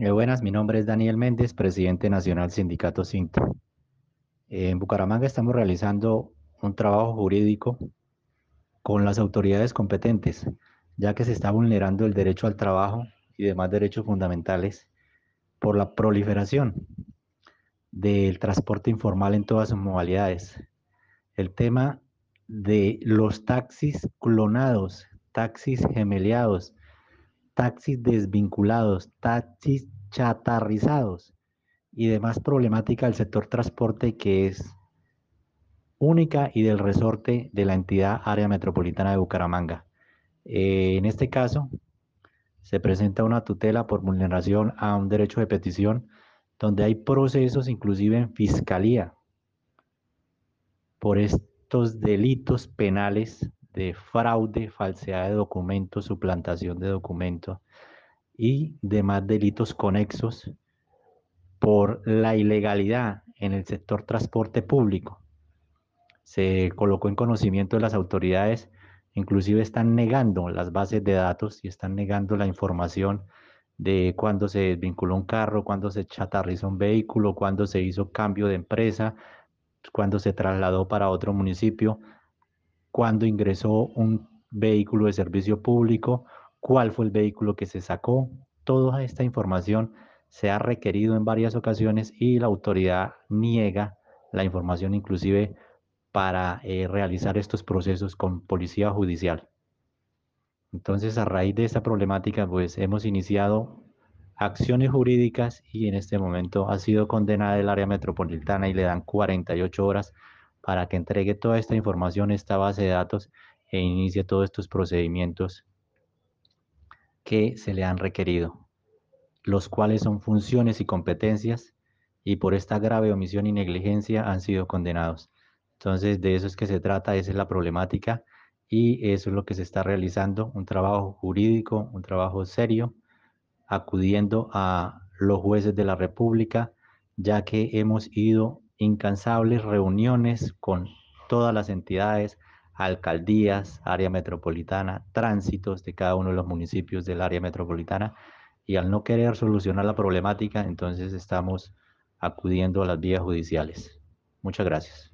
Eh, buenas, mi nombre es Daniel Méndez, presidente nacional Sindicato Sinto. en Bucaramanga estamos realizando un trabajo jurídico con las autoridades competentes, ya que se está vulnerando el derecho al trabajo y demás derechos fundamentales por la proliferación del transporte informal en todas sus modalidades. El tema de los taxis clonados, taxis gemeleados, taxis desvinculados, taxis chatarrizados y demás problemática del sector transporte que es única y del resorte de la entidad área metropolitana de Bucaramanga. Eh, en este caso, se presenta una tutela por vulneración a un derecho de petición donde hay procesos inclusive en fiscalía por estos delitos penales de fraude, falsedad de documentos, suplantación de documentos y demás delitos conexos por la ilegalidad en el sector transporte público. Se colocó en conocimiento de las autoridades, inclusive están negando las bases de datos y están negando la información de cuándo se desvinculó un carro, cuándo se chatarrizó un vehículo, cuándo se hizo cambio de empresa, cuándo se trasladó para otro municipio cuándo ingresó un vehículo de servicio público, cuál fue el vehículo que se sacó. Toda esta información se ha requerido en varias ocasiones y la autoridad niega la información inclusive para eh, realizar estos procesos con policía judicial. Entonces, a raíz de esta problemática, pues hemos iniciado acciones jurídicas y en este momento ha sido condenada el área metropolitana y le dan 48 horas para que entregue toda esta información, esta base de datos e inicie todos estos procedimientos que se le han requerido, los cuales son funciones y competencias y por esta grave omisión y negligencia han sido condenados. Entonces, de eso es que se trata, esa es la problemática y eso es lo que se está realizando, un trabajo jurídico, un trabajo serio, acudiendo a los jueces de la República, ya que hemos ido incansables reuniones con todas las entidades, alcaldías, área metropolitana, tránsitos de cada uno de los municipios del área metropolitana y al no querer solucionar la problemática, entonces estamos acudiendo a las vías judiciales. Muchas gracias.